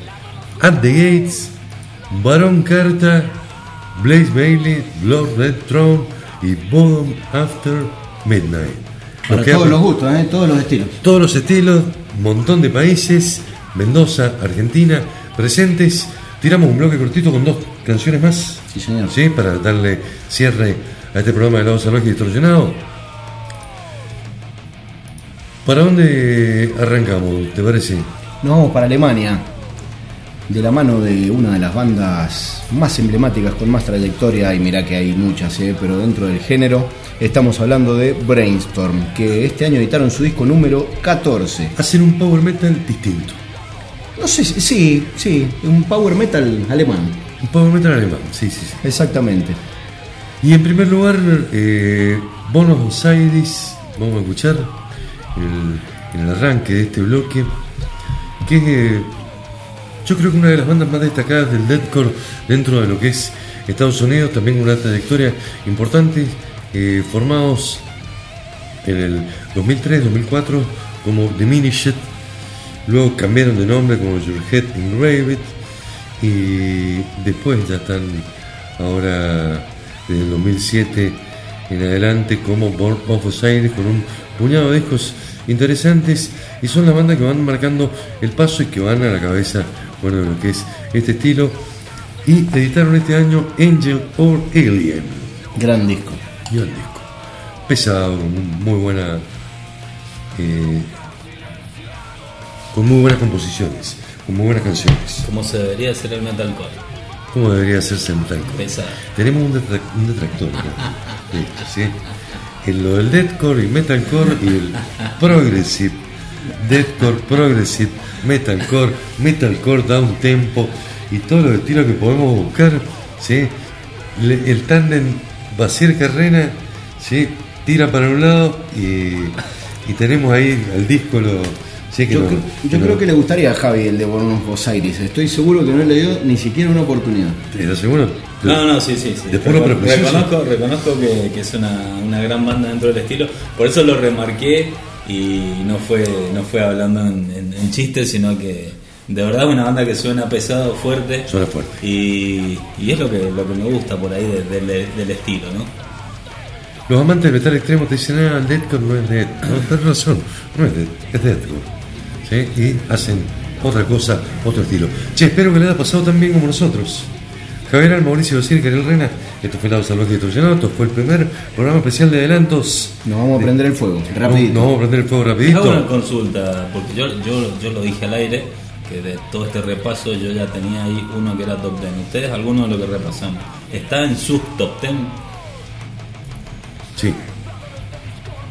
At the Gates, Barón Carta, Blaze Bailey, Blood Red Throne y Bottom After Midnight. Para todos los gustos, ¿eh? todos los estilos. todos los estilos, montón de países, Mendoza, Argentina, presentes. Tiramos un bloque cortito con dos canciones más. Sí, señor. Sí, para darle cierre a este programa de Lado Salvaje y Distorsionado. ¿Para dónde arrancamos? ¿Te parece? Nos vamos para Alemania, de la mano de una de las bandas más emblemáticas, con más trayectoria, y mirá que hay muchas, ¿eh? pero dentro del género, estamos hablando de Brainstorm, que este año editaron su disco número 14. Hacen un power metal distinto. No sé, sí, sí, un power metal alemán, power metal alemán, sí, sí, sí. exactamente. Y en primer lugar, eh, Bonos Aires, vamos a escuchar el, en el arranque de este bloque, que es, eh, yo creo que una de las bandas más destacadas del deathcore dentro de lo que es Estados Unidos, también una trayectoria importante, eh, formados en el 2003-2004 como Diminished, luego cambiaron de nombre como Your Head Engraved y después ya están ahora desde el 2007 en adelante como Born of Osiris con un puñado de discos interesantes y son la banda que van marcando el paso y que van a la cabeza bueno de lo que es este estilo. Y editaron este año Angel or Alien. Gran disco. el disco. Pesado con muy buena eh, con muy buenas composiciones con muy buenas canciones Como se debería hacer el metalcore. como debería hacerse el metalcore Pesado. tenemos un, detra- un detractor hecho, ¿sí? En lo del deathcore y metalcore y el progressive deathcore, progressive, metalcore, metalcore down tempo y todos los estilos que podemos buscar, ¿sí? Le- el tándem Basier Carrena, ¿sí? tira para un lado y, y tenemos ahí al disco lo, ¿sí? que Yo, lo- cre- que yo lo- creo que le gustaría a Javi el de Buenos Aires. Estoy seguro que no le dio ni siquiera una oportunidad. ¿Estás seguro? No, no, sí, sí. sí. De puro Recon- prejuicioso. reconozco reconozco que, que es una, una gran banda dentro del estilo. Por eso lo remarqué y no fue, no fue hablando en, en, en chistes, sino que de verdad es una banda que suena pesado, fuerte. Suena fuerte. Y, y es lo que, lo que me gusta por ahí de- del- del estilo, ¿no? Los amantes del metal extremo te dicen, ah, el deathcore no es death. No, tienes razón, no es death, es deathcore. ¿Sí? Y hacen otra cosa, otro estilo. Che, espero que le haya pasado tan bien como nosotros. Javier Al, Mauricio Bocir, Karel Rena, esto fue Lado Salvaje Distorsionado, esto fue el primer programa especial de adelantos. Nos vamos a prender el fuego, No, rapidito. nos vamos a prender el fuego Hago una rapidito. consulta, porque yo, yo, yo lo dije al aire, que de todo este repaso yo ya tenía ahí uno que era top 10. ¿Ustedes, alguno de lo que repasamos, está en sus top 10? Sí,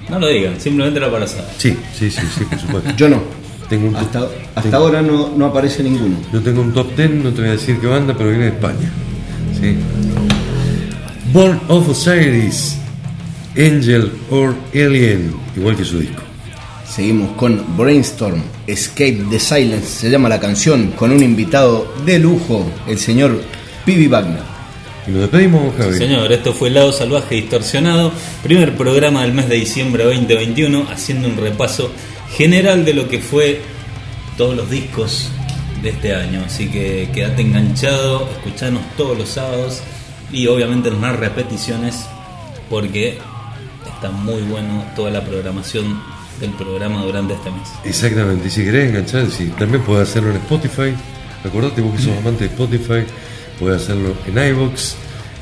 No lo digan, simplemente era para saber. sí, sí, sí, sí, por supuesto. Yo no. Tengo un Hasta, hasta tengo- ahora no, no aparece ninguno. Yo tengo un top 10, no te voy a decir qué banda, pero viene de España. ¿sí? Born of Osiris, Angel or Alien, igual que su disco. Seguimos con Brainstorm, Escape the Silence, se llama la canción, con un invitado de lujo, el señor Pibi Wagner. Y nos despedimos, Javi. Señor, esto fue Lado Salvaje Distorsionado, primer programa del mes de diciembre 2021, haciendo un repaso general de lo que fue todos los discos de este año. Así que quédate enganchado, escuchanos todos los sábados y obviamente en más repeticiones porque está muy bueno toda la programación del programa durante este mes. Exactamente, y si querés enganchar, sí, también puedes hacerlo en Spotify. Acordate vos que sos amante de Spotify, puedes hacerlo en iVoox.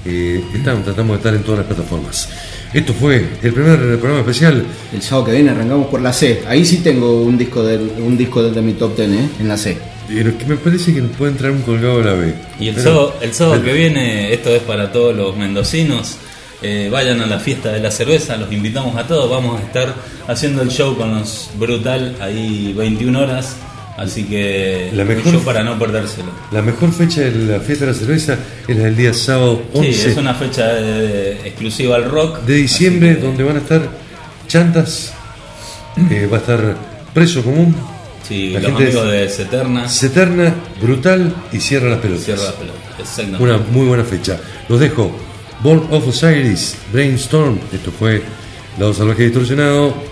Eh, estamos, tratamos de estar en todas las plataformas. Esto fue el primer programa especial. El sábado que viene arrancamos por la C. Ahí sí tengo un disco de, un disco de, mi top 10, ¿eh? en la C. Pero que me parece que puede entrar un colgado de la B. Y el Pero- sábado, el sábado pero- que viene, esto es para todos los mendocinos, eh, vayan a la fiesta de la cerveza, los invitamos a todos, vamos a estar haciendo el show con los Brutal ahí 21 horas, así que La mejor- para no perdérselo. La mejor fecha de la fiesta de la cerveza es la del día sábado 11 Sí, es una fecha exclusiva al rock. de diciembre, que, donde van a estar chantas, eh, va a estar preso común, Sí, la los gente amigos de Seterna Seterna, brutal y cierra las pelotas. cierra las pelotas. Exactamente. Una muy buena fecha. Los dejo. Ball of Osiris, Brainstorm. Esto fue Lado Salvaje Distorsionado.